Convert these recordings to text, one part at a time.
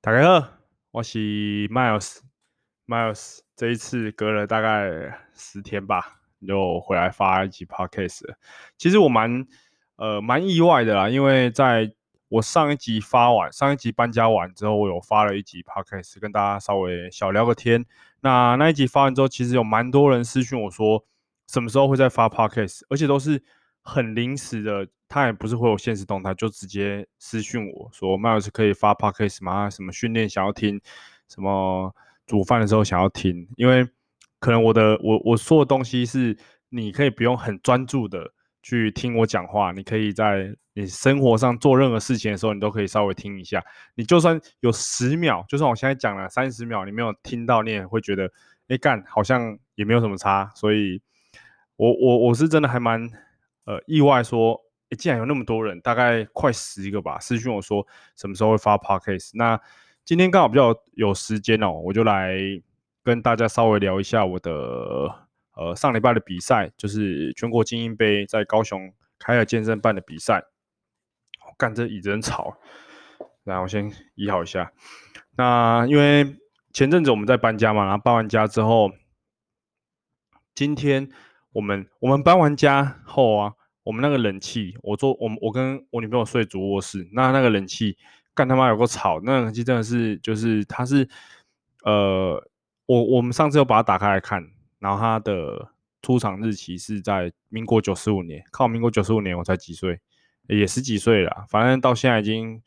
大家好，我是 Miles。Miles 这一次隔了大概十天吧，又回来发一集 Podcast。其实我蛮呃蛮意外的啦，因为在我上一集发完，上一集搬家完之后，我有发了一集 Podcast，跟大家稍微小聊个天。那那一集发完之后，其实有蛮多人私讯我说，什么时候会再发 Podcast，而且都是很临时的。他也不是会有现实动态，就直接私讯我说麦老师可以发 Podcast 吗？什么训练想要听，什么煮饭的时候想要听，因为可能我的我我说的东西是你可以不用很专注的去听我讲话，你可以在你生活上做任何事情的时候，你都可以稍微听一下。你就算有十秒，就算我现在讲了三十秒，你没有听到，你也会觉得，哎干，好像也没有什么差。所以我我我是真的还蛮呃意外说。诶，竟然有那么多人，大概快十个吧，私讯我说什么时候会发 Podcast。那今天刚好比较有时间哦，我就来跟大家稍微聊一下我的呃上礼拜的比赛，就是全国精英杯在高雄凯尔健身办的比赛。我干，这椅子很吵，来，我先移好一下。那因为前阵子我们在搬家嘛，然后搬完家之后，今天我们我们搬完家后啊。我们那个冷气，我坐我我跟我女朋友睡主卧室，那那个冷气干他妈有够吵，那个冷气真的是就是它是呃，我我们上次又把它打开来看，然后它的出厂日期是在民国九十五年，靠民国九十五年我才几岁，也十几岁了，反正到现在已经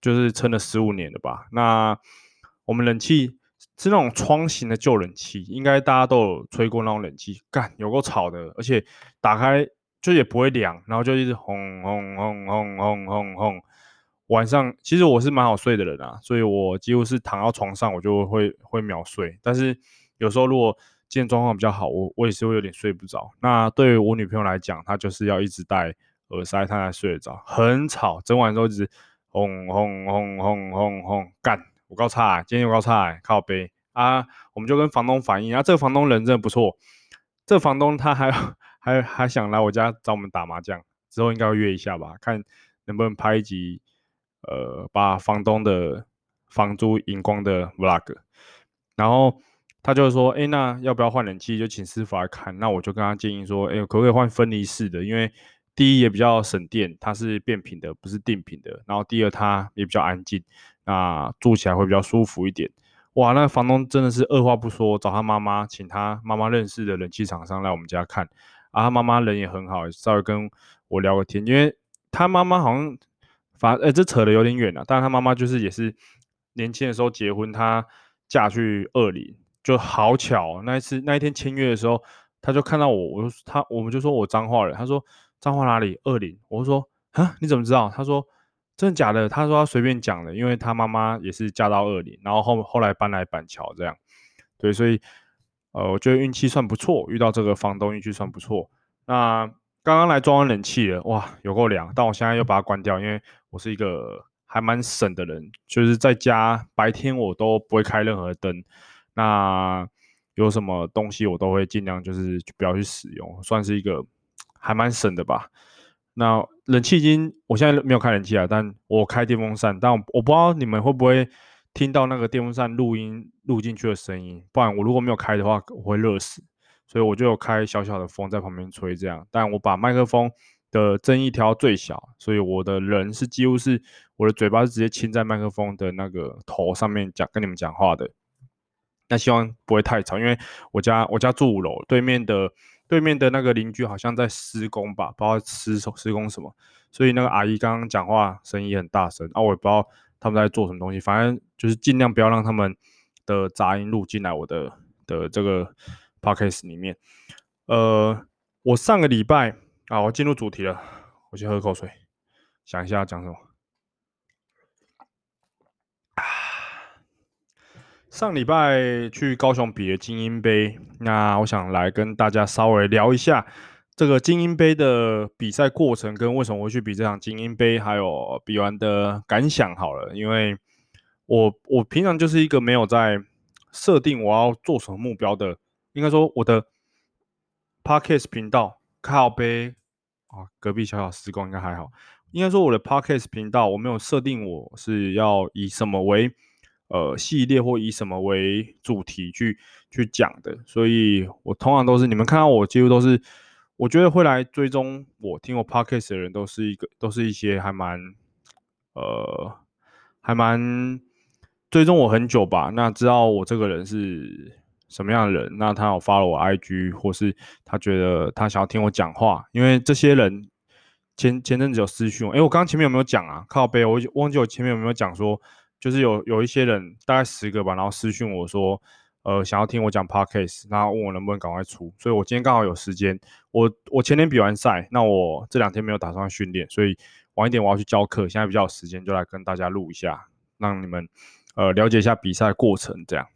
就是撑了十五年了吧。那我们冷气是那种窗型的旧冷气，应该大家都有吹过那种冷气，干有够吵的，而且打开。就也不会凉，然后就一直轰轰轰轰轰轰轰。晚上其实我是蛮好睡的人啊，所以我几乎是躺到床上我就会会秒睡。但是有时候如果今天状况比较好，我我也是会有点睡不着。那对于我女朋友来讲，她就是要一直戴耳塞，她才睡得着。很吵，整晚都一直轰轰轰轰轰轰干。我告诉她，今天又告诉她靠背啊，我们就跟房东反映啊，这个房东人真的不错，这个房东他还。还还想来我家找我们打麻将，之后应该会约一下吧，看能不能拍一集，呃，把房东的房租赢光的 vlog。然后他就说，哎，那要不要换冷气？就请师傅来看。那我就跟他建议说，哎，可不可以换分离式的？因为第一也比较省电，它是变频的，不是定频的。然后第二它也比较安静，那住起来会比较舒服一点。哇，那房东真的是二话不说，找他妈妈，请他妈妈认识的冷气厂商来我们家看。啊，他妈妈人也很好，稍微跟我聊个天，因为他妈妈好像，反正，这扯得有点远了。但是他妈妈就是也是年轻的时候结婚，她嫁去二林，就好巧。那一次那一天签约的时候，他就看到我，我就他我们就说我脏话了，他说脏话哪里？二林。我说啊，你怎么知道？他说真的假的？他说他随便讲的，因为他妈妈也是嫁到二林，然后后后来搬来板桥这样，对，所以。呃，我觉得运气算不错，遇到这个房东运气算不错。那刚刚来装完冷气了，哇，有够凉！但我现在又把它关掉，因为我是一个还蛮省的人，就是在家白天我都不会开任何灯。那有什么东西我都会尽量就是不要去使用，算是一个还蛮省的吧。那冷气已经，我现在没有开冷气啊，但我开电风扇，但我，我不知道你们会不会。听到那个电风扇录音录进去的声音，不然我如果没有开的话，我会热死，所以我就有开小小的风在旁边吹这样。但我把麦克风的增益调到最小，所以我的人是几乎是我的嘴巴是直接亲在麦克风的那个头上面讲跟你们讲话的。那希望不会太吵，因为我家我家住五楼，对面的对面的那个邻居好像在施工吧，不知道施施工什么，所以那个阿姨刚刚讲话声音很大声啊，我也不知道。他们在做什么东西？反正就是尽量不要让他们的杂音录进来我的的这个 podcast 里面。呃，我上个礼拜啊，我进入主题了，我先喝口水，想一下讲什么。啊，上礼拜去高雄比了精英杯，那我想来跟大家稍微聊一下。这个精英杯的比赛过程跟为什么会去比这场精英杯，还有比完的感想好了，因为我我平常就是一个没有在设定我要做什么目标的，应该说我的 Podcast 频道靠杯啊，隔壁小小施工应该还好，应该说我的 Podcast 频道我没有设定我是要以什么为呃系列或以什么为主题去去讲的，所以我通常都是你们看到我几乎都是，我觉得会来追踪我听我 podcast 的人都是一个都是一些还蛮呃还蛮追踪我很久吧，那知道我这个人是什么样的人，那他有发了我 IG 或是他觉得他想要听我讲话，因为这些人。前前阵子有私讯我，哎，我刚刚前面有没有讲啊？靠背，我忘记我前面有没有讲说，就是有有一些人大概十个吧，然后私讯我说，呃，想要听我讲 podcast，然后问我能不能赶快出。所以我今天刚好有时间，我我前天比完赛，那我这两天没有打算训练，所以晚一点我要去教课，现在比较有时间，就来跟大家录一下，让你们呃了解一下比赛过程这样。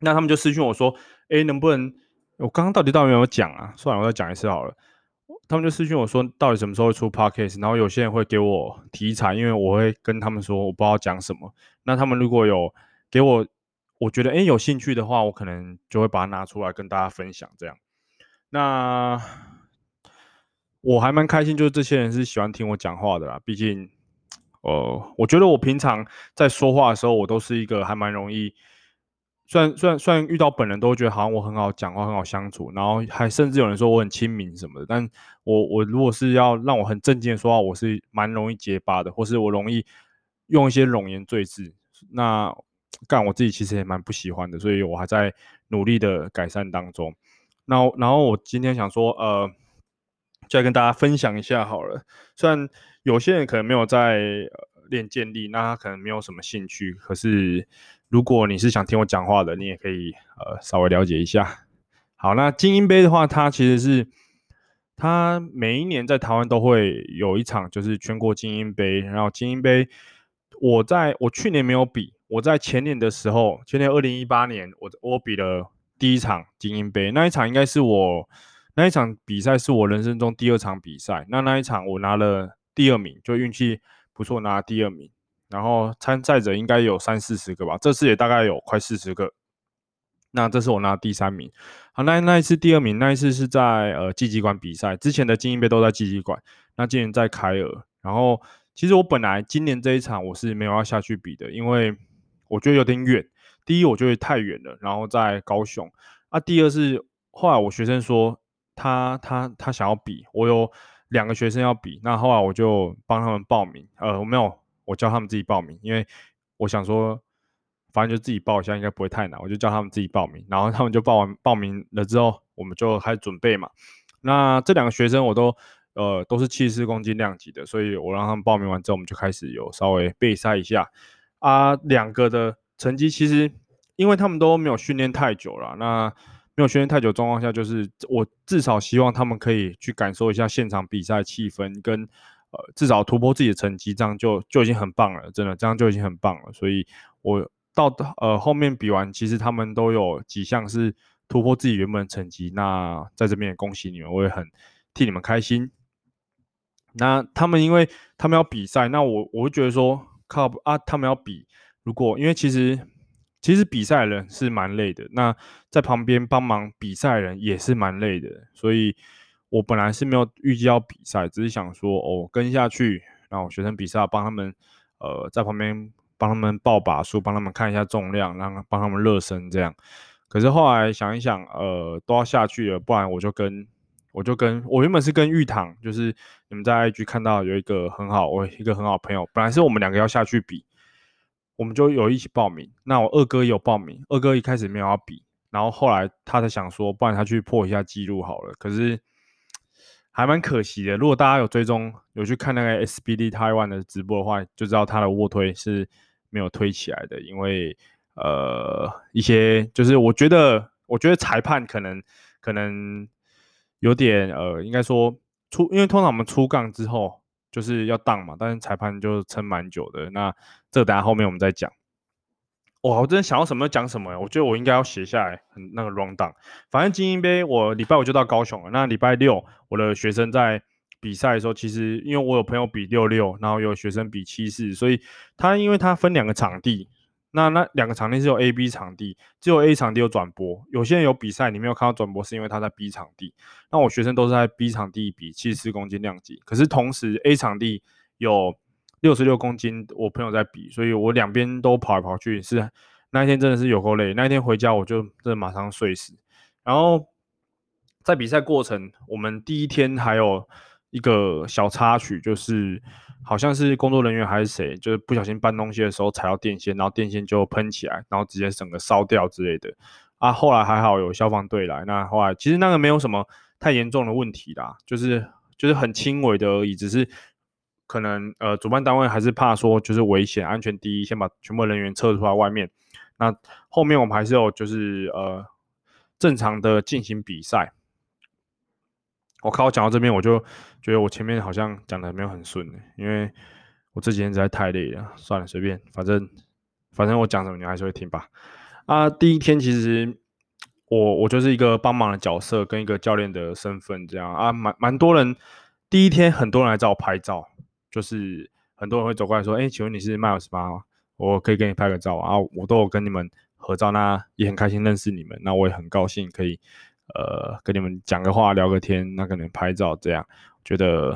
那他们就私讯我说，哎，能不能？我刚刚到底到底有没有讲啊？算了，我再讲一次好了。他们就私讯我说，到底什么时候会出 podcast？然后有些人会给我题材，因为我会跟他们说我不知道讲什么。那他们如果有给我，我觉得诶有兴趣的话，我可能就会把它拿出来跟大家分享。这样，那我还蛮开心，就是这些人是喜欢听我讲话的啦。毕竟，呃，我觉得我平常在说话的时候，我都是一个还蛮容易。虽然虽然虽然遇到本人都会觉得好像我很好讲话，很好相处，然后还甚至有人说我很亲民什么的，但我我如果是要让我很正经的说话，我是蛮容易结巴的，或是我容易用一些冗言赘字，那干我自己其实也蛮不喜欢的，所以我还在努力的改善当中。那然后我今天想说，呃，就来跟大家分享一下好了。虽然有些人可能没有在练健力，那他可能没有什么兴趣，可是。如果你是想听我讲话的，你也可以呃稍微了解一下。好，那精英杯的话，它其实是它每一年在台湾都会有一场，就是全国精英杯。然后精英杯，我在我去年没有比，我在前年的时候，前年二零一八年，我我比了第一场精英杯，那一场应该是我那一场比赛是我人生中第二场比赛。那那一场我拿了第二名，就运气不错，拿了第二名。然后参赛者应该有三四十个吧，这次也大概有快四十个。那这是我拿第三名。好，那那一次第二名，那一次是在呃季集馆比赛，之前的精英杯都在季集馆，那今年在凯尔。然后其实我本来今年这一场我是没有要下去比的，因为我觉得有点远。第一，我觉得太远了，然后在高雄。啊，第二是后来我学生说他他他想要比，我有两个学生要比，那后来我就帮他们报名。呃，我没有。我叫他们自己报名，因为我想说，反正就自己报一下，应该不会太难。我就叫他们自己报名，然后他们就报完报名了之后，我们就开始准备嘛。那这两个学生我都呃都是七十公斤量级的，所以我让他们报名完之后，我们就开始有稍微备赛一下啊。两个的成绩其实，因为他们都没有训练太久了，那没有训练太久状况下，就是我至少希望他们可以去感受一下现场比赛气氛跟。呃，至少突破自己的成绩，这样就就已经很棒了，真的，这样就已经很棒了。所以，我到呃后面比完，其实他们都有几项是突破自己原本的成绩。那在这边也恭喜你们，我也很替你们开心。那他们因为他们要比赛，那我我会觉得说，靠啊，他们要比，如果因为其实其实比赛人是蛮累的，那在旁边帮忙比赛人也是蛮累的，所以。我本来是没有预计要比赛，只是想说哦跟下去，然后学生比赛帮他们，呃在旁边帮他们报把数，帮他们看一下重量，让帮他们热身这样。可是后来想一想，呃都要下去了，不然我就跟我就跟我原本是跟玉堂，就是你们在 IG 看到有一个很好，我一个很好朋友，本来是我们两个要下去比，我们就有一起报名。那我二哥也有报名，二哥一开始没有要比，然后后来他才想说，不然他去破一下记录好了。可是。还蛮可惜的。如果大家有追踪、有去看那个 SBD Taiwan 的直播的话，就知道他的卧推是没有推起来的，因为呃一些就是我觉得，我觉得裁判可能可能有点呃，应该说出，因为通常我们出杠之后就是要荡嘛，但是裁判就撑蛮久的。那这个等下后面我们再讲。哇，我真的想要什么讲什么！我觉得我应该要写下来，很那个 rundown。反正精英杯我礼拜五就到高雄了。那礼拜六我的学生在比赛的时候，其实因为我有朋友比六六，然后有学生比七四，所以他因为他分两个场地，那那两个场地是有 A、B 场地，只有 A 场地有转播。有些人有比赛，你没有看到转播，是因为他在 B 场地。那我学生都是在 B 场地比七十四公斤量级，可是同时 A 场地有。六十六公斤，我朋友在比，所以我两边都跑来跑去，是那一天真的是有够累。那一天回家我就真的马上睡死。然后在比赛过程，我们第一天还有一个小插曲，就是好像是工作人员还是谁，就是不小心搬东西的时候踩到电线，然后电线就喷起来，然后直接整个烧掉之类的。啊，后来还好有消防队来，那后来其实那个没有什么太严重的问题啦，就是就是很轻微的而已，只是。可能呃，主办单位还是怕说就是危险，安全第一，先把全部人员撤出来外面。那后面我们还是有就是呃正常的进行比赛。我靠，我讲到这边我就觉得我前面好像讲的没有很顺，因为我这几天实在太累了。算了，随便，反正反正我讲什么你还是会听吧。啊，第一天其实我我就是一个帮忙的角色，跟一个教练的身份这样啊，蛮蛮多人。第一天很多人来找我拍照。就是很多人会走过来说：“哎、请问你是 Miles 吗？我可以给你拍个照啊！”我都有跟你们合照，那也很开心认识你们，那我也很高兴可以呃跟你们讲个话、聊个天，那跟你们拍照，这样觉得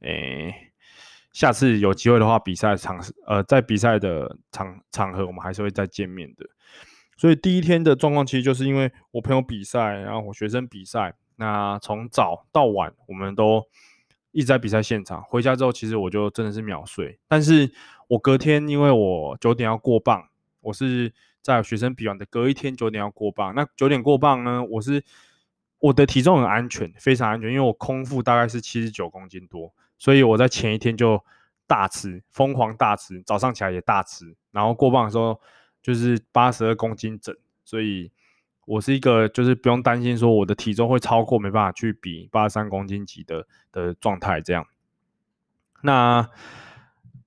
哎、欸，下次有机会的话，比赛场呃在比赛的场场合，我们还是会再见面的。所以第一天的状况其实就是因为我朋友比赛，然后我学生比赛，那从早到晚我们都。一直在比赛现场，回家之后其实我就真的是秒睡。但是我隔天因为我九点要过磅，我是在学生比完的隔一天九点要过磅。那九点过磅呢，我是我的体重很安全，非常安全，因为我空腹大概是七十九公斤多，所以我在前一天就大吃，疯狂大吃，早上起来也大吃，然后过磅的时候就是八十二公斤整，所以。我是一个，就是不用担心说我的体重会超过，没办法去比八十三公斤级的的状态这样。那，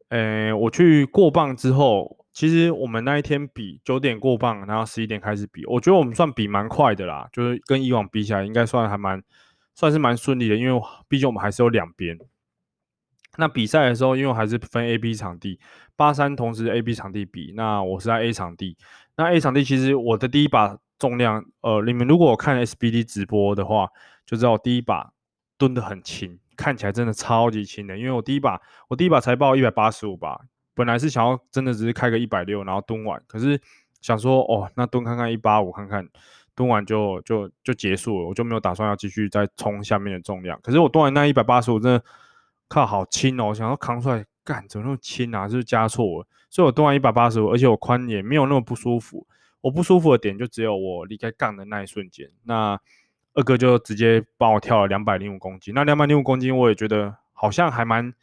呃，我去过磅之后，其实我们那一天比九点过磅，然后十一点开始比，我觉得我们算比蛮快的啦，就是跟以往比起来，应该算还蛮算是蛮顺利的，因为毕竟我们还是有两边。那比赛的时候，因为还是分 A、B 场地，八三同时 A、B 场地比，那我是在 A 场地。那 A 场地其实我的第一把。重量，呃，你们如果看 SBD 直播的话，就知道我第一把蹲得很轻，看起来真的超级轻的。因为我第一把，我第一把才报一百八十五吧，本来是想要真的只是开个一百六，然后蹲完，可是想说，哦，那蹲看看一八五看看，蹲完就就就结束了，我就没有打算要继续再冲下面的重量。可是我蹲完那一百八十五，真的靠好轻哦，我想要扛出来，干怎么那么轻啊？就是加错了，所以我蹲完一百八十五，而且我髋也没有那么不舒服。我不舒服的点就只有我离开杠的那一瞬间，那二哥就直接帮我跳了两百零五公斤。那两百零五公斤我也觉得好像还蛮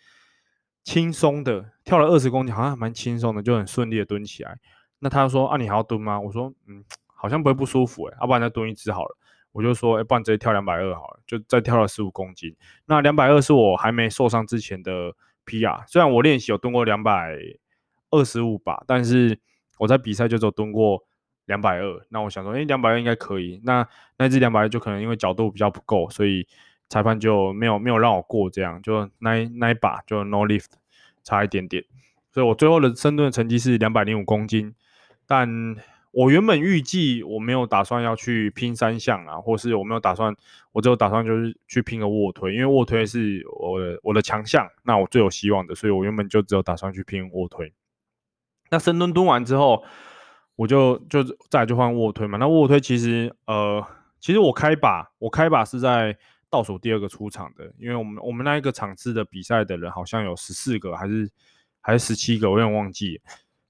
轻松的，跳了二十公斤好像还蛮轻松的，就很顺利的蹲起来。那他说啊，你还要蹲吗？我说嗯，好像不会不舒服诶、要不然再蹲一次好了。我就说，哎，不然直接跳两百二好了，就再跳了十五公斤。那两百二是我还没受伤之前的 PR，虽然我练习有蹲过两百二十五吧，但是我在比赛就只有蹲过。两百二，那我想说，哎、欸，两百二应该可以。那那支两百二就可能因为角度比较不够，所以裁判就没有没有让我过，这样就那一那一把就 no lift，差一点点。所以我最后的深蹲的成绩是两百零五公斤。但我原本预计我没有打算要去拼三项啊，或是我没有打算，我只有打算就是去拼个卧推，因为卧推是我的我的强项，那我最有希望的，所以我原本就只有打算去拼卧推。那深蹲蹲完之后。我就就再就换卧推嘛，那卧推其实呃，其实我开把我开把是在倒数第二个出场的，因为我们我们那一个场次的比赛的人好像有十四个还是还是十七个，我有点忘记，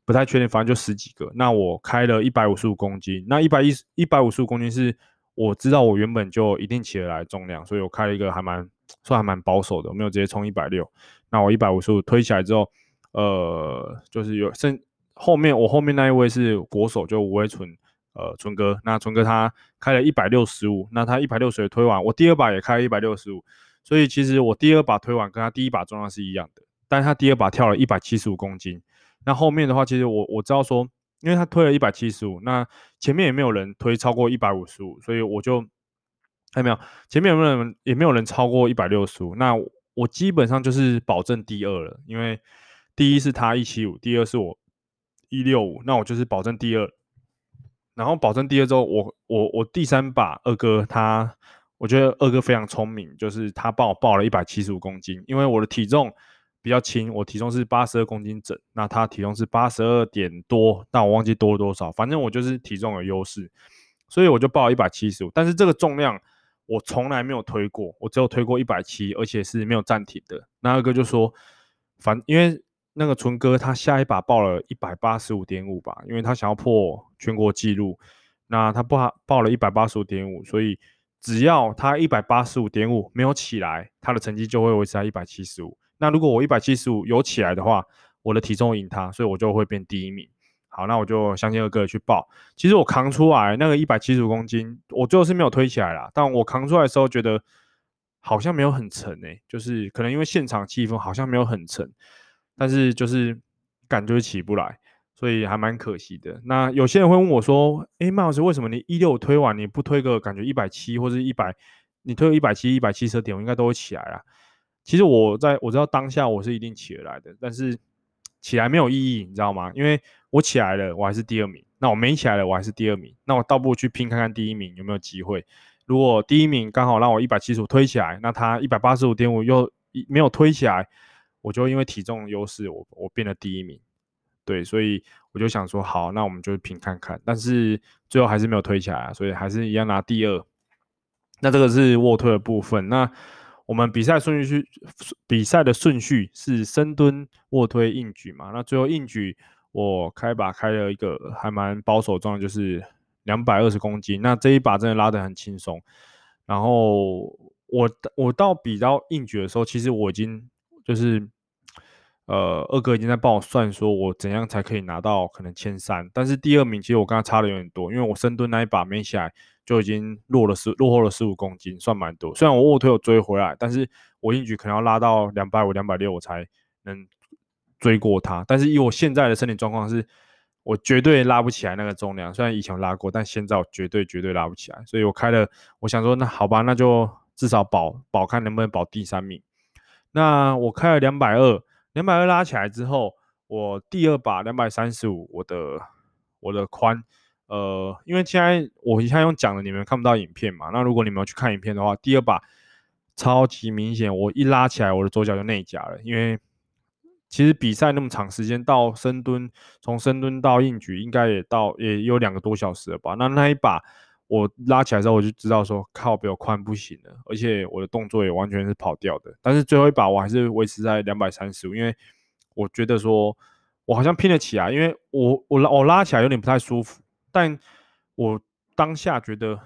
不太确定，反正就十几个。那我开了一百五十五公斤，那一百一一百五十五公斤是我知道我原本就一定起得来重量，所以我开了一个还蛮算还蛮保守的，我没有直接冲一百六。那我一百五十五推起来之后，呃，就是有剩。后面我后面那一位是国手，就吴威纯，呃，纯哥。那纯哥他开了一百六十五，那他一百六十推完，我第二把也开了一百六十五，所以其实我第二把推完跟他第一把重量是一样的，但是他第二把跳了一百七十五公斤。那后面的话，其实我我知道说，因为他推了一百七十五，那前面也没有人推超过一百五十五，所以我就看没有，前面有没有人也没有人超过一百六十五，那我基本上就是保证第二了，因为第一是他一七五，第二是我。一六五，那我就是保证第二，然后保证第二周，我我我第三把二哥他，我觉得二哥非常聪明，就是他帮我报了一百七十五公斤，因为我的体重比较轻，我体重是八十二公斤整，那他体重是八十二点多，但我忘记多了多少，反正我就是体重有优势，所以我就报一百七十五。但是这个重量我从来没有推过，我只有推过一百七，而且是没有暂停的。那二哥就说，反因为那个纯哥他下一把报了一百八十五点五吧，因为他想要破全国纪录，那他报报了一百八十五点五，所以。只要他一百八十五点五没有起来，他的成绩就会维持在一百七十五。那如果我一百七十五有起来的话，我的体重赢他，所以我就会变第一名。好，那我就相信二哥去报。其实我扛出来那个一百七十五公斤，我最后是没有推起来啦。但我扛出来的时候觉得好像没有很沉诶、就是可能因为现场气氛好像没有很沉，但是就是感觉起不来。所以还蛮可惜的。那有些人会问我说：“诶，麦老师，为什么你一六推完你不推个感觉一百七或者一百？你推个一百七、一百七十点，我应该都会起来啊。”其实我在我知道当下我是一定起得来的，但是起来没有意义，你知道吗？因为我起来了，我还是第二名；那我没起来了，我还是第二名。那我倒不如去拼看看第一名有没有机会。如果第一名刚好让我一百七十五推起来，那他一百八十五点五又没有推起来，我就因为体重优势，我我变了第一名。对，所以我就想说，好，那我们就拼看看，但是最后还是没有推起来，所以还是一样拿第二。那这个是卧推的部分。那我们比赛顺序是，比赛的顺序是深蹲、卧推、硬举嘛。那最后硬举我开把开了一个还蛮保守状，就是两百二十公斤。那这一把真的拉得很轻松。然后我我到比到硬举的时候，其实我已经就是。呃，二哥已经在帮我算，说我怎样才可以拿到可能前三，但是第二名其实我跟他差的有点多，因为我深蹲那一把没起来就已经落了十，落后了十五公斤，算蛮多。虽然我卧推有追回来，但是我硬举可能要拉到两百五、两百六我才能追过他。但是以我现在的身体状况是，我绝对拉不起来那个重量。虽然以前拉过，但现在我绝对绝对拉不起来。所以我开了，我想说那好吧，那就至少保保看能不能保第三名。那我开了两百二。两百二拉起来之后，我第二把两百三十五，我的我的髋，呃，因为现在我现在用讲的，你们看不到影片嘛。那如果你们要去看影片的话，第二把超级明显，我一拉起来，我的左脚就内夹了。因为其实比赛那么长时间，到深蹲，从深蹲到硬举，应该也到也有两个多小时了吧？那那一把。我拉起来之后，我就知道说靠，比我宽不行了，而且我的动作也完全是跑掉的。但是最后一把我还是维持在两百三十五，因为我觉得说我好像拼得起来，因为我我拉我拉起来有点不太舒服，但我当下觉得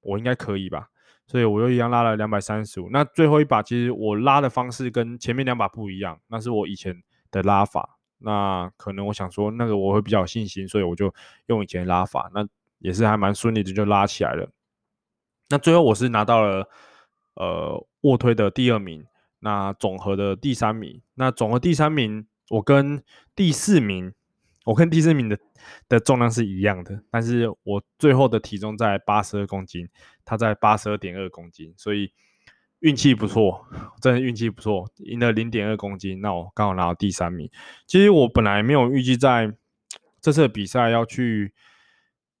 我应该可以吧，所以我又一样拉了两百三十五。那最后一把其实我拉的方式跟前面两把不一样，那是我以前的拉法。那可能我想说那个我会比较有信心，所以我就用以前拉法。那也是还蛮顺利的，就拉起来了。那最后我是拿到了呃卧推的第二名，那总和的第三名。那总和第三名，我跟第四名，我跟第四名的的重量是一样的，但是我最后的体重在八十二公斤，他在八十二点二公斤，所以运气不错，真的运气不错，赢了零点二公斤。那我刚好拿到第三名。其实我本来没有预计在这次比赛要去。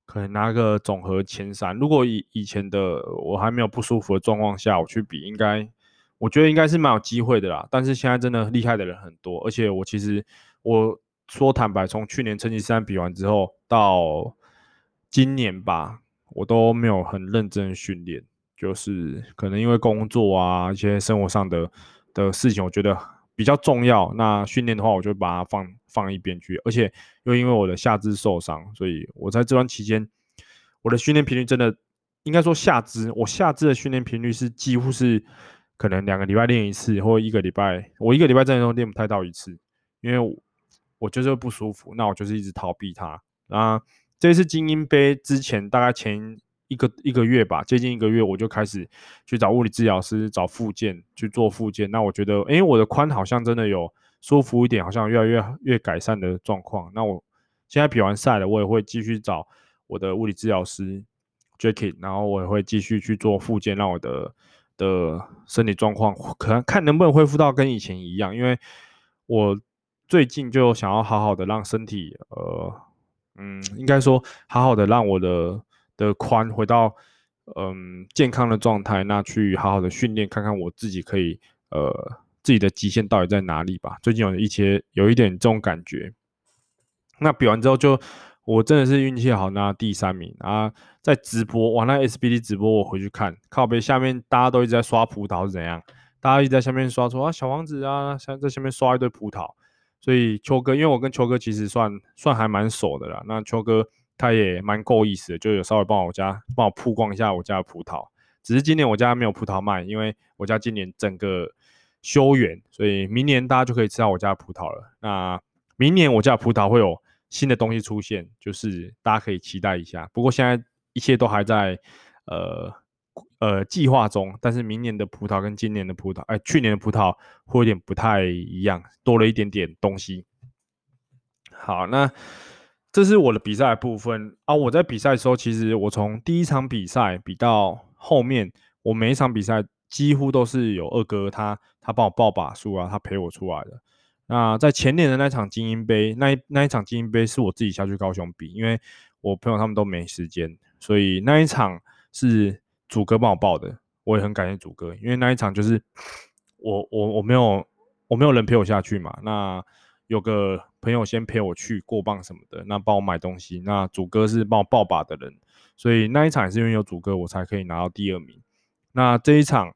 可能拿个总和前三。如果以以前的我还没有不舒服的状况下，我去比，应该我觉得应该是蛮有机会的啦。但是现在真的厉害的人很多，而且我其实我说坦白，从去年成吉思汗比完之后到今年吧，我都没有很认真训练，就是可能因为工作啊一些生活上的的事情，我觉得比较重要。那训练的话，我就把它放。放一边去，而且又因为我的下肢受伤，所以我在这段期间，我的训练频率真的应该说下肢，我下肢的训练频率是几乎是可能两个礼拜练一次，或一个礼拜，我一个礼拜真的都练不太到一次，因为我，我就是不舒服，那我就是一直逃避它。啊，这次精英杯之前大概前一个一个月吧，接近一个月，我就开始去找物理治疗师找复健去做复健，那我觉得，诶、我的髋好像真的有。舒服一点，好像越来越越改善的状况。那我现在比完赛了，我也会继续找我的物理治疗师 Jacky，然后我也会继续去做复健，让我的的身体状况可能看能不能恢复到跟以前一样。因为我最近就想要好好的让身体，呃，嗯，应该说好好的让我的的髋回到嗯健康的状态，那去好好的训练，看看我自己可以呃。自己的极限到底在哪里吧。最近有一些有一点这种感觉。那比完之后就，我真的是运气好，拿第三名啊！在直播，哇，那 SBD 直播我回去看，靠北下面大家都一直在刷葡萄是怎样？大家一直在下面刷说啊，小王子啊，像在下面刷一堆葡萄。所以秋哥，因为我跟秋哥其实算算还蛮熟的啦。那秋哥他也蛮够意思的，就有稍微帮我家帮我曝光一下我家的葡萄。只是今年我家没有葡萄卖，因为我家今年整个休园，所以明年大家就可以吃到我家的葡萄了。那明年我家的葡萄会有新的东西出现，就是大家可以期待一下。不过现在一切都还在呃呃计划中，但是明年的葡萄跟今年的葡萄，哎、去年的葡萄会有点不太一样，多了一点点东西。好，那这是我的比赛部分啊。我在比赛的时候，其实我从第一场比赛比到后面，我每一场比赛几乎都是有二哥他他帮我报把数啊，他陪我出来的。那在前年的那场精英杯，那一那一场精英杯是我自己下去高雄比，因为我朋友他们都没时间，所以那一场是主哥帮我报的，我也很感谢主哥，因为那一场就是 我我我没有我没有人陪我下去嘛，那有个朋友先陪我去过磅什么的，那帮我买东西，那主哥是帮我报把的人，所以那一场也是因为有主哥我才可以拿到第二名。那这一场，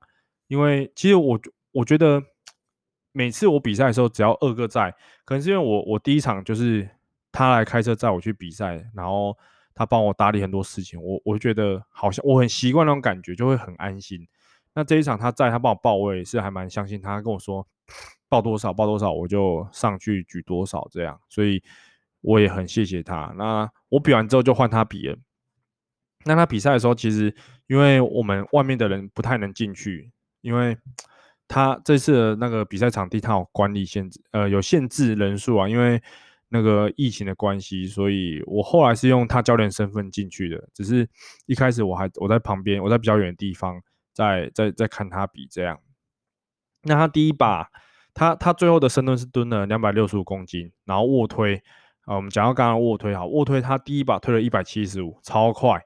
因为其实我我觉得。每次我比赛的时候，只要二哥在，可能是因为我我第一场就是他来开车载我去比赛，然后他帮我打理很多事情，我我觉得好像我很习惯那种感觉，就会很安心。那这一场他在，他帮我报，我也是还蛮相信他，跟我说报多少报多少，我就上去举多少这样，所以我也很谢谢他。那我比完之后就换他比了。那他比赛的时候，其实因为我们外面的人不太能进去，因为。他这次的那个比赛场地，他有管理限制，呃，有限制人数啊，因为那个疫情的关系，所以我后来是用他教练身份进去的。只是一开始我还我在旁边，我在比较远的地方，在在在看他比这样。那他第一把，他他最后的深蹲是蹲了两百六十五公斤，然后卧推啊，我们讲到刚刚卧推好，卧推他第一把推了一百七十五，超快。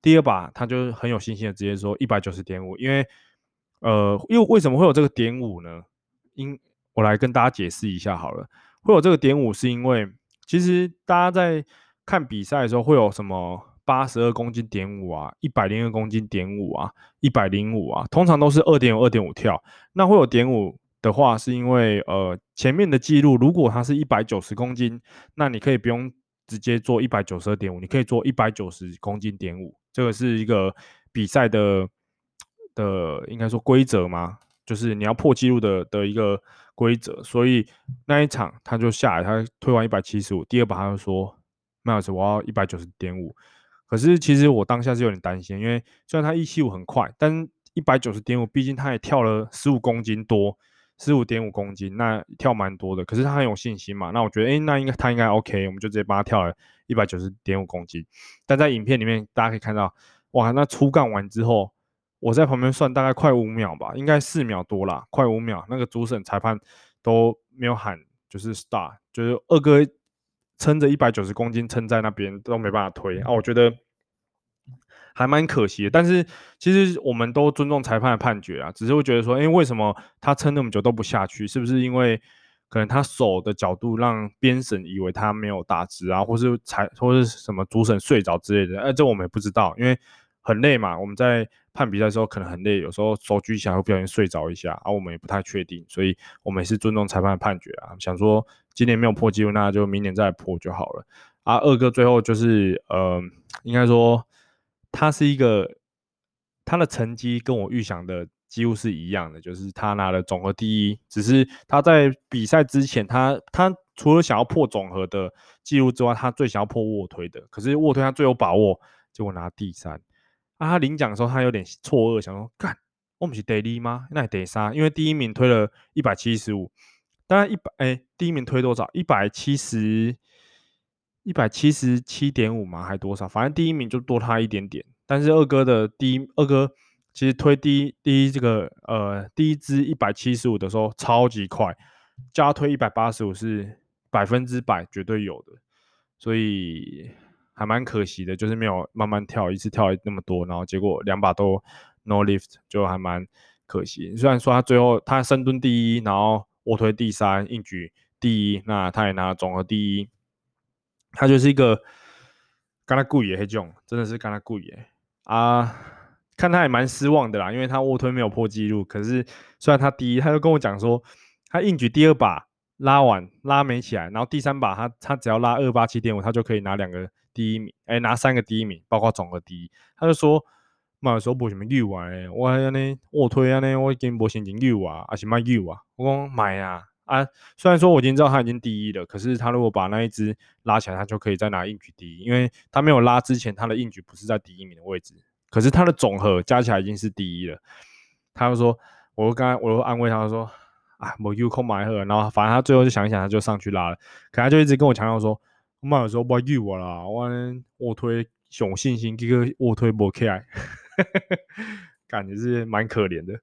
第二把他就很有信心的直接说一百九十点五，因为。呃，因为为什么会有这个点五呢？因我来跟大家解释一下好了。会有这个点五，是因为其实大家在看比赛的时候，会有什么八十二公斤点五啊，一百零二公斤点五啊，一百零五啊，通常都是二点五、二点五跳。那会有点五的话，是因为呃前面的记录，如果它是一百九十公斤，那你可以不用直接做一百九十二点五，你可以做一百九十公斤点五。这个是一个比赛的。的应该说规则嘛，就是你要破纪录的的一个规则，所以那一场他就下来，他推完一百七十五，第二把他就说，Miles 我要一百九十点五，可是其实我当下是有点担心，因为虽然他一七五很快，但一百九十点五，毕竟他也跳了十五公斤多，十五点五公斤，那跳蛮多的，可是他很有信心嘛，那我觉得，诶，那应该他应该 OK，我们就直接帮他跳了一百九十点五公斤，但在影片里面大家可以看到，哇，那出杠完之后。我在旁边算大概快五秒吧，应该四秒多啦，快五秒。那个主审裁判都没有喊，就是 star，就是二哥撑着一百九十公斤撑在那边都没办法推啊，我觉得还蛮可惜的。但是其实我们都尊重裁判的判决啊，只是会觉得说，诶，为什么他撑那么久都不下去？是不是因为可能他手的角度让边审以为他没有打直啊，或是裁或是什么主审睡着之类的？哎，这我们也不知道，因为很累嘛，我们在。看比赛的时候可能很累，有时候手举起来会不小心睡着一下，啊，我们也不太确定，所以我们也是尊重裁判的判决啊。想说今年没有破纪录，那就明年再破就好了。啊，二哥最后就是，呃，应该说他是一个他的成绩跟我预想的几乎是一样的，就是他拿了总和第一，只是他在比赛之前，他他除了想要破总和的记录之外，他最想要破卧推的，可是卧推他最有把握，结果拿第三。啊，他领奖的时候，他有点错愕，想说：“干，我们是第二吗？那第三？因为第一名推了一百七十五，当然一百，哎，第一名推多少？一百七十，一百七十七点五嘛？还多少？反正第一名就多他一点点。但是二哥的第一，二哥其实推第一，第一这个呃，第一支一百七十五的时候超级快，加推一百八十五是百分之百绝对有的，所以。”还蛮可惜的，就是没有慢慢跳，一次跳那么多，然后结果两把都 no lift，就还蛮可惜。虽然说他最后他深蹲第一，然后卧推第三，硬举第一，那他也拿了总和第一。他就是一个跟他故意的那种，真的是跟他故意的啊！看他也蛮失望的啦，因为他卧推没有破纪录。可是虽然他第一，他就跟我讲说，他硬举第二把拉完拉没起来，然后第三把他他只要拉二八七点五，他就可以拿两个第一名，哎、拿三个第一名，包括总和第一。他就说，嘛说无什么溜啊，我安尼卧推安尼，我已经无心情溜啊，还是卖溜啊？我讲买啊！啊，虽然说我已经知道他已经第一了，可是他如果把那一只拉起来，他就可以再拿硬举第一，因为他没有拉之前，他的硬举不是在第一名的位置，可是他的总和加起来已经是第一了。他就说，我刚才我又安慰他说，啊，我有空买喝，然后反正他最后就想一想，他就上去拉了，可他就一直跟我强调说，我妈有时候不要我啦，我卧推有信心，这个卧推不起来，感觉是蛮可怜的。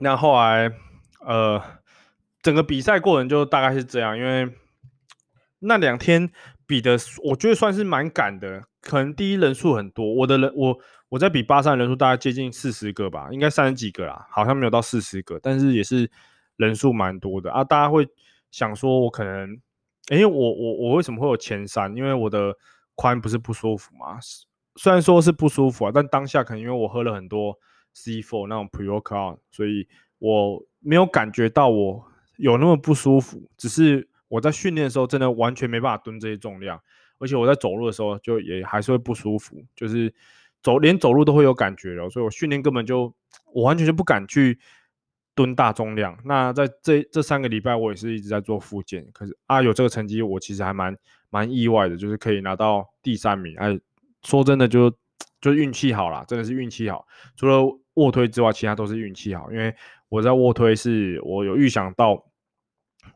那后来。呃，整个比赛过程就大概是这样，因为那两天比的，我觉得算是蛮赶的。可能第一人数很多，我的人我我在比巴萨人数大概接近四十个吧，应该三十几个啦，好像没有到四十个，但是也是人数蛮多的啊。大家会想说，我可能，哎，我我我为什么会有前三？因为我的髋不是不舒服嘛，虽然说是不舒服啊，但当下可能因为我喝了很多 C4 那种 pre-workout，所以我。没有感觉到我有那么不舒服，只是我在训练的时候真的完全没办法蹲这些重量，而且我在走路的时候就也还是会不舒服，就是走连走路都会有感觉了，所以我训练根本就我完全就不敢去蹲大重量。那在这这三个礼拜我也是一直在做复健，可是啊有这个成绩我其实还蛮蛮意外的，就是可以拿到第三名。哎，说真的就就运气好啦，真的是运气好，除了卧推之外，其他都是运气好，因为。我在卧推是，我有预想到，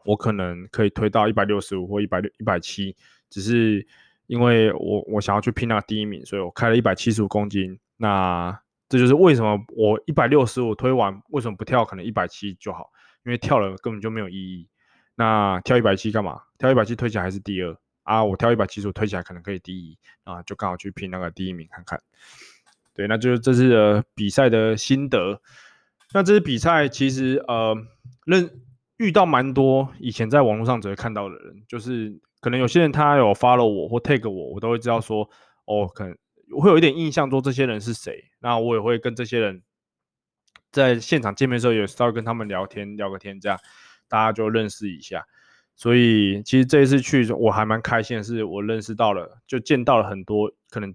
我可能可以推到一百六十五或一百六一百七，只是因为我我想要去拼那个第一名，所以我开了一百七十五公斤。那这就是为什么我一百六十五推完，为什么不跳可能一百七就好？因为跳了根本就没有意义。那跳一百七干嘛？跳一百七推起来还是第二啊？我跳一百七十五推起来可能可以第一啊，就刚好去拼那个第一名看看。对，那就是这次的比赛的心得。那这次比赛其实呃，认遇到蛮多以前在网络上只会看到的人，就是可能有些人他有 follow 我或 tag 我，我都会知道说，哦，可能我会有一点印象说这些人是谁。那我也会跟这些人在现场见面的时候，也稍微跟他们聊天聊个天，这样大家就认识一下。所以其实这一次去我还蛮开心的是，我认识到了，就见到了很多可能。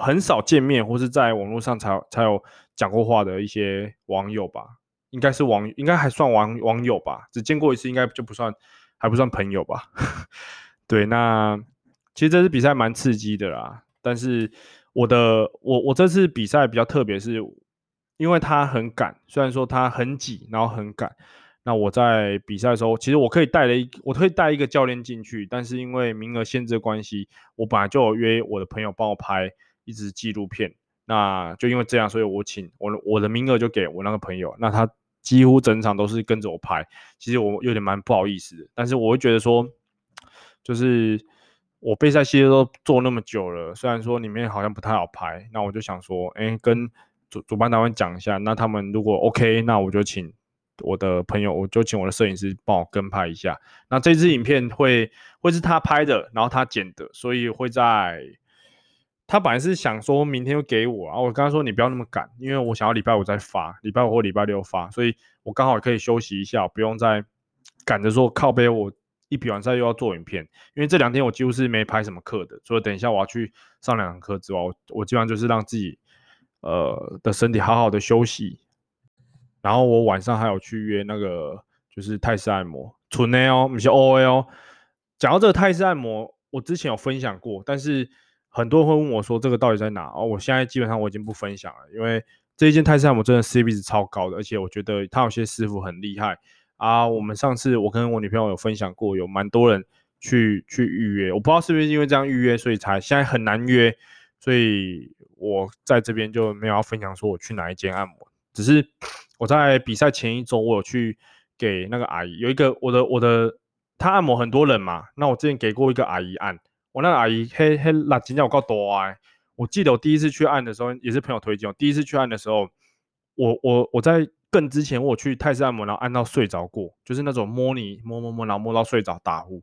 很少见面，或是在网络上才才有讲过话的一些网友吧，应该是网，应该还算网网友吧，只见过一次，应该就不算，还不算朋友吧。对，那其实这次比赛蛮刺激的啦，但是我的我我这次比赛比较特别，是因为他很赶，虽然说他很挤，然后很赶。那我在比赛的时候，其实我可以带了一，我可以带一个教练进去，但是因为名额限制的关系，我本来就有约我的朋友帮我拍。一支纪录片，那就因为这样，所以我请我我的名额就给我那个朋友，那他几乎整场都是跟着我拍。其实我有点蛮不好意思的，但是我会觉得说，就是我备赛系列都做那么久了，虽然说里面好像不太好拍，那我就想说，哎、跟主主办单位讲一下，那他们如果 OK，那我就请我的朋友，我就请我的摄影师帮我跟拍一下。那这支影片会会是他拍的，然后他剪的，所以会在。他本来是想说明天就给我啊，我跟他说你不要那么赶，因为我想要礼拜五再发，礼拜五或礼拜六发，所以我刚好可以休息一下，不用再赶着说靠背。我一比完赛又要做影片，因为这两天我几乎是没拍什么课的，所以等一下我要去上两堂课之外，我我基本上就是让自己呃的身体好好的休息。然后我晚上还有去约那个就是泰式按摩，纯的哦，不是 OA 哦。讲到这个泰式按摩，我之前有分享过，但是。很多人会问我说：“这个到底在哪？”哦，我现在基本上我已经不分享了，因为这一间泰式按摩真的 CP 值超高的，而且我觉得他有些师傅很厉害啊。我们上次我跟我女朋友有分享过，有蛮多人去去预约，我不知道是不是因为这样预约，所以才现在很难约，所以我在这边就没有要分享说我去哪一间按摩。只是我在比赛前一周，我有去给那个阿姨，有一个我的我的他按摩很多人嘛，那我之前给过一个阿姨按。我那个阿姨，嘿嘿，那今天我够多哎！我记得我第一次去按的时候，也是朋友推荐。我第一次去按的时候，我我我在更之前，我去泰式按摩，然后按到睡着过，就是那种摸你摸摸摸，然后摸到睡着打呼，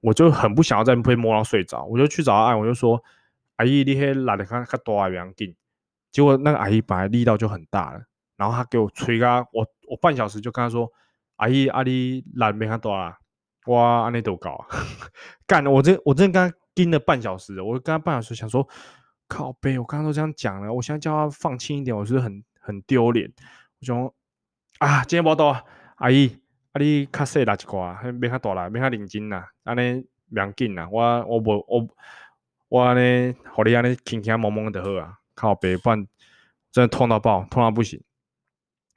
我就很不想要再被摸到睡着，我就去找他按，我就说阿姨，你迄力的看较大一点，结果那个阿姨本来力道就很大了，然后他给我吹个，我我半小时就跟他说，阿姨阿姨力没看大啦，哇，安尼都搞，干，我这我真的跟他盯了半小时，我刚半小时想说。靠背，我刚刚都这样讲了，我现在叫他放轻一点，我是不是很很丢脸？我说啊，今天不多，阿姨，阿你卡细啦一块，别卡大啦，别卡认真啦，安尼别紧啦，我我无我我安尼，互你安尼轻轻蒙蒙的好啊，靠背，不然真的痛到爆，痛到不行。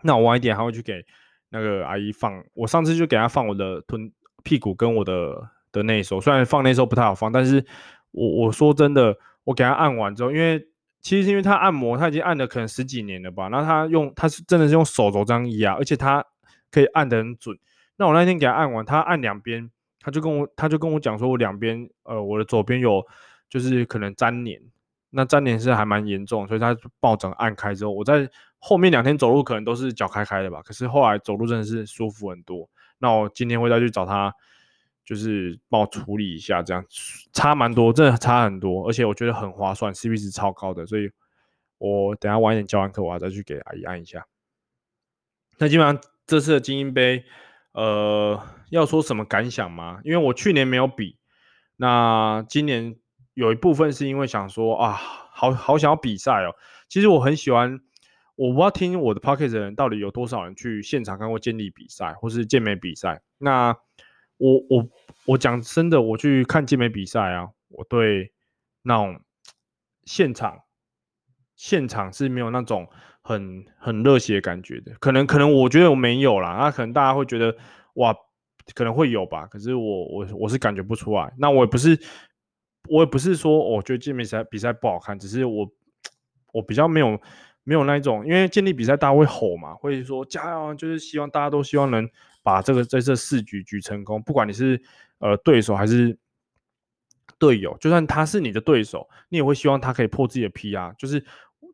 那我晚一点还会去给那个阿姨放，我上次就给她放我的臀屁股跟我的的内收，虽然放内收不太好放，但是我我说真的。我给他按完之后，因为其实是因为他按摩，他已经按了可能十几年了吧。然后他用他是真的是用手肘这样压，而且他可以按得很准。那我那天给他按完，他按两边，他就跟我他就跟我讲说，我两边呃我的左边有就是可能粘连，那粘连是还蛮严重，所以他就帮我整个按开之后，我在后面两天走路可能都是脚开开的吧。可是后来走路真的是舒服很多。那我今天会再去找他。就是帮我处理一下，这样差蛮多，真的差很多，而且我觉得很划算，CP 值超高的，所以我等下晚一点教完课，我要再去给阿姨按一下。那基本上这次的精英杯，呃，要说什么感想吗？因为我去年没有比，那今年有一部分是因为想说啊，好好想要比赛哦。其实我很喜欢，我不知道听我的 Podcast 的人到底有多少人去现场看过健力比赛或是健美比赛，那。我我我讲真的，我去看健美比赛啊，我对那种现场现场是没有那种很很热血的感觉的，可能可能我觉得我没有啦，那可能大家会觉得哇，可能会有吧，可是我我我是感觉不出来。那我也不是我也不是说我觉得健美赛比赛不好看，只是我我比较没有没有那一种，因为建立比赛大家会吼嘛，会说加油，就是希望大家都希望能。把这个在这四局局成功，不管你是呃对手还是队友，就算他是你的对手，你也会希望他可以破自己的 PR。就是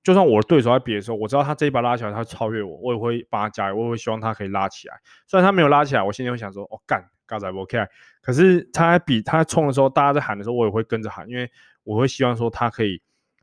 就算我的对手在比的时候，我知道他这一把拉起来，他超越我，我也会帮他加油，我也会希望他可以拉起来。虽然他没有拉起来，我心里会想说，哦干，嘎仔 OK。可是他在比他在冲的时候，大家在喊的时候，我也会跟着喊，因为我会希望说他可以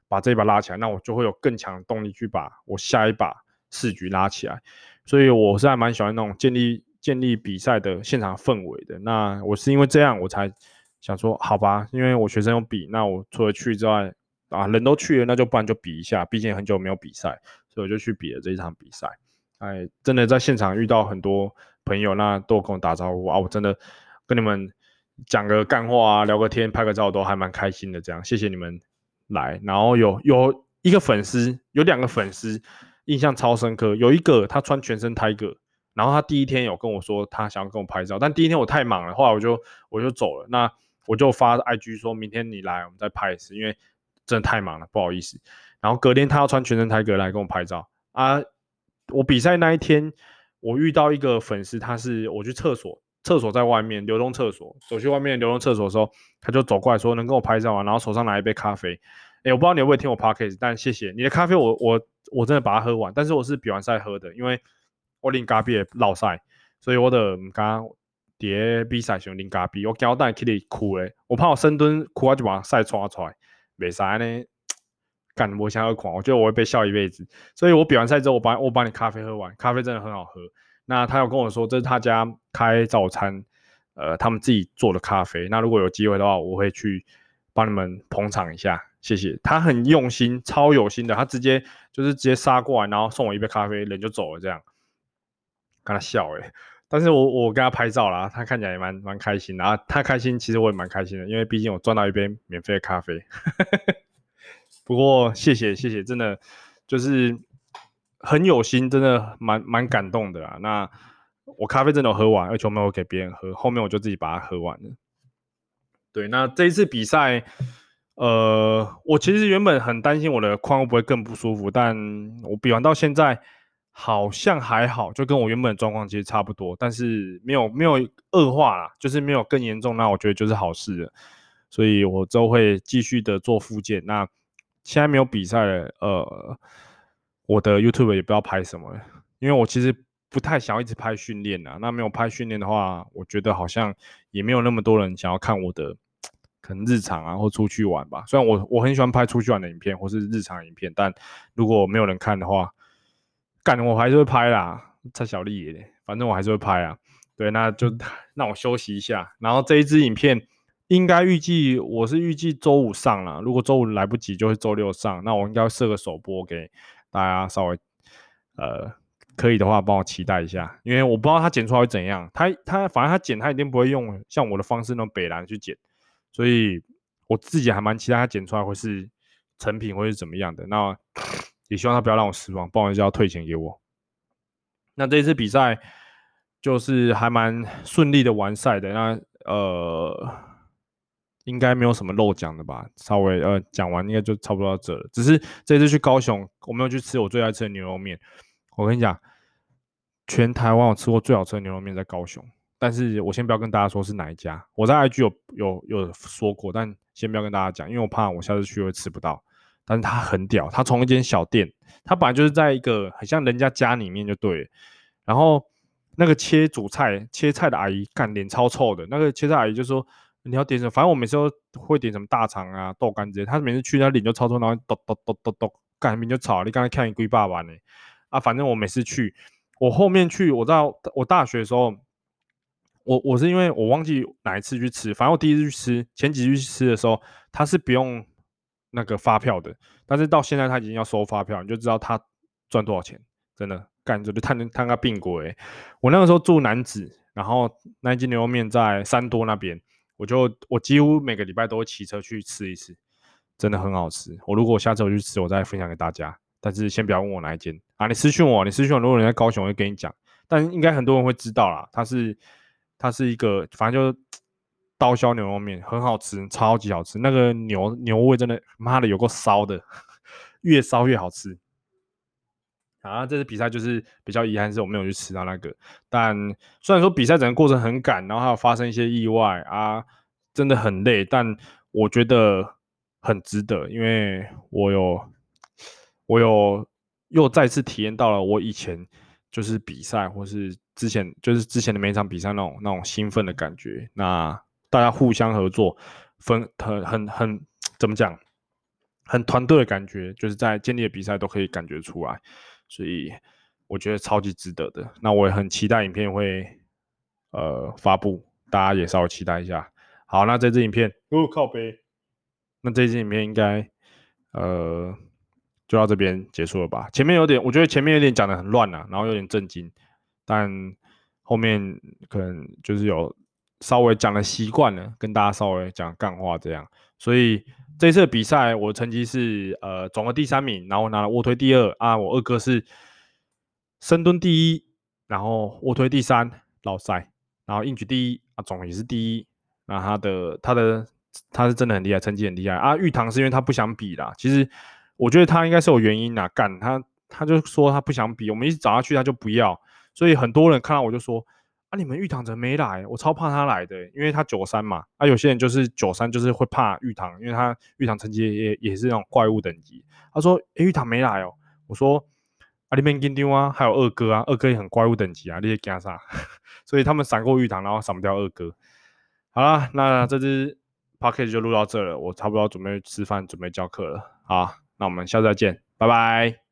把这一把拉起来，那我就会有更强的动力去把我下一把四局拉起来。所以我是还蛮喜欢那种建立。建立比赛的现场氛围的，那我是因为这样我才想说，好吧，因为我学生有比，那我除了去之外，啊，人都去了，那就不然就比一下，毕竟很久没有比赛，所以我就去比了这一场比赛。哎，真的在现场遇到很多朋友，那都跟我打招呼啊，我真的跟你们讲个干话啊，聊个天，拍个照都还蛮开心的。这样，谢谢你们来。然后有有一个粉丝，有两个粉丝印象超深刻，有一个他穿全身 Tiger。然后他第一天有跟我说他想要跟我拍照，但第一天我太忙了，后来我就我就走了。那我就发 IG 说明天你来，我们再拍一次，因为真的太忙了，不好意思。然后隔天他要穿全身 Tiger 来跟我拍照啊。我比赛那一天，我遇到一个粉丝，他是我去厕所，厕所在外面流动厕所，走去外面流动厕所的时候，他就走过来说能跟我拍照吗？然后手上拿一杯咖啡。诶，我不知道你会不会听我 Podcast，但谢谢你的咖啡我，我我我真的把它喝完，但是我是比完赛喝的，因为。我啉咖啡也落赛，所以我就唔敢伫比赛上啉咖啡。我惊我等下起来哭咧，我怕我深蹲哭啊就把赛刷出来，袂使呢。干我想要狂，我觉得我会被笑一辈子。所以我比完赛之后，我把我把你咖啡喝完，咖啡真的很好喝。那他有跟我说，这是他家开早餐，呃，他们自己做的咖啡。那如果有机会的话，我会去帮你们捧场一下，谢谢。他很用心，超有心的，他直接就是直接杀过来，然后送我一杯咖啡，人就走了这样。跟他笑诶，但是我我跟他拍照啦，他看起来也蛮蛮开心的啊。他开心，其实我也蛮开心的，因为毕竟我赚到一杯免费的咖啡。不过谢谢谢谢，真的就是很有心，真的蛮蛮感动的啦。那我咖啡真的喝完，而且我没有给别人喝，后面我就自己把它喝完了。对，那这一次比赛，呃，我其实原本很担心我的髋会不会更不舒服，但我比完到现在。好像还好，就跟我原本的状况其实差不多，但是没有没有恶化啦，就是没有更严重，那我觉得就是好事了。所以我之后会继续的做复健。那现在没有比赛了，呃，我的 YouTube 也不知道拍什么，因为我其实不太想要一直拍训练啊。那没有拍训练的话，我觉得好像也没有那么多人想要看我的可能日常啊，或出去玩吧。虽然我我很喜欢拍出去玩的影片或是日常影片，但如果没有人看的话，干我还是会拍啦，蔡小力耶，反正我还是会拍啊。对，那就 让我休息一下。然后这一支影片应该预计我是预计周五上啦，如果周五来不及，就会周六上。那我应该会设个首播给大家，稍微呃可以的话帮我期待一下，因为我不知道他剪出来会怎样。他他反正他剪他一定不会用像我的方式那种北蓝去剪，所以我自己还蛮期待他剪出来会是成品会是怎么样的。那也希望他不要让我失望，不然就要退钱给我。那这一次比赛。就是还蛮顺利的完赛的，那呃，应该没有什么漏讲的吧？稍微呃讲完应该就差不多到这了。只是这次去高雄，我没有去吃我最爱吃的牛肉面。我跟你讲，全台湾我吃过最好吃的牛肉面在高雄，但是我先不要跟大家说是哪一家。我在 IG 有有有说过，但先不要跟大家讲，因为我怕我下次去会吃不到。但是它很屌，它从一间小店，它本来就是在一个很像人家家里面就对，然后。那个切主菜、切菜的阿姨，干脸超臭的。那个切菜阿姨就说：“你要点什么？反正我每次都会点什么大肠啊、豆干这些。”他每次去，他脸就超臭，然后咚咚咚咚咚，干名就吵。你刚才看你龟爸爸呢？啊，反正我每次去，我后面去，我知道我大学的时候，我我是因为我忘记哪一次去吃，反正我第一次去吃，前几次去吃的时候，他是不用那个发票的，但是到现在他已经要收发票，你就知道他赚多少钱，真的。干就探探个病鬼，我那个时候住南子，然后那一间牛肉面在三多那边，我就我几乎每个礼拜都会骑车去吃一次，真的很好吃。我如果下次我去吃，我再分享给大家。但是先不要问我哪一间啊，你私讯我，你私讯我，如果你在高雄，我会跟你讲。但应该很多人会知道啦，它是它是一个，反正就刀削牛肉面，很好吃，超级好吃。那个牛牛味真的妈的有够烧的，越烧越好吃。啊，这次比赛就是比较遗憾，是我没有去吃到那个。但虽然说比赛整个过程很赶，然后还有发生一些意外啊，真的很累，但我觉得很值得，因为我有我有又再次体验到了我以前就是比赛，或是之前就是之前的每一场比赛那种那种兴奋的感觉。那大家互相合作，分很很很怎么讲，很团队的感觉，就是在建立的比赛都可以感觉出来。所以我觉得超级值得的。那我也很期待影片会呃发布，大家也稍微期待一下。好，那这支影片哦靠背，那这支影片应该呃就到这边结束了吧？前面有点，我觉得前面有点讲的很乱啊，然后有点震惊，但后面可能就是有稍微讲的习惯了，跟大家稍微讲干话这样，所以。这次比赛，我的成绩是呃总的第三名，然后拿了卧推第二啊。我二哥是深蹲第一，然后卧推第三，老塞，然后硬举第一啊，总也是第一。那他的他的他是真的很厉害，成绩很厉害啊。玉堂是因为他不想比啦，其实我觉得他应该是有原因呐，干他他就说他不想比，我们一直找他去，他就不要，所以很多人看到我就说。啊！你们玉堂怎么没来？我超怕他来的，因为他九三嘛。啊，有些人就是九三，就是会怕玉堂，因为他玉堂成绩也也是那种怪物等级。他说：“哎、欸，玉堂没来哦。”我说：“啊，你们跟丢啊，还有二哥啊，二哥也很怪物等级啊，你些干啥？” 所以他们闪过玉堂，然后闪不掉二哥。好了，那这支 podcast 就录到这了，我差不多准备吃饭，准备教课了。好，那我们下次再见，拜拜。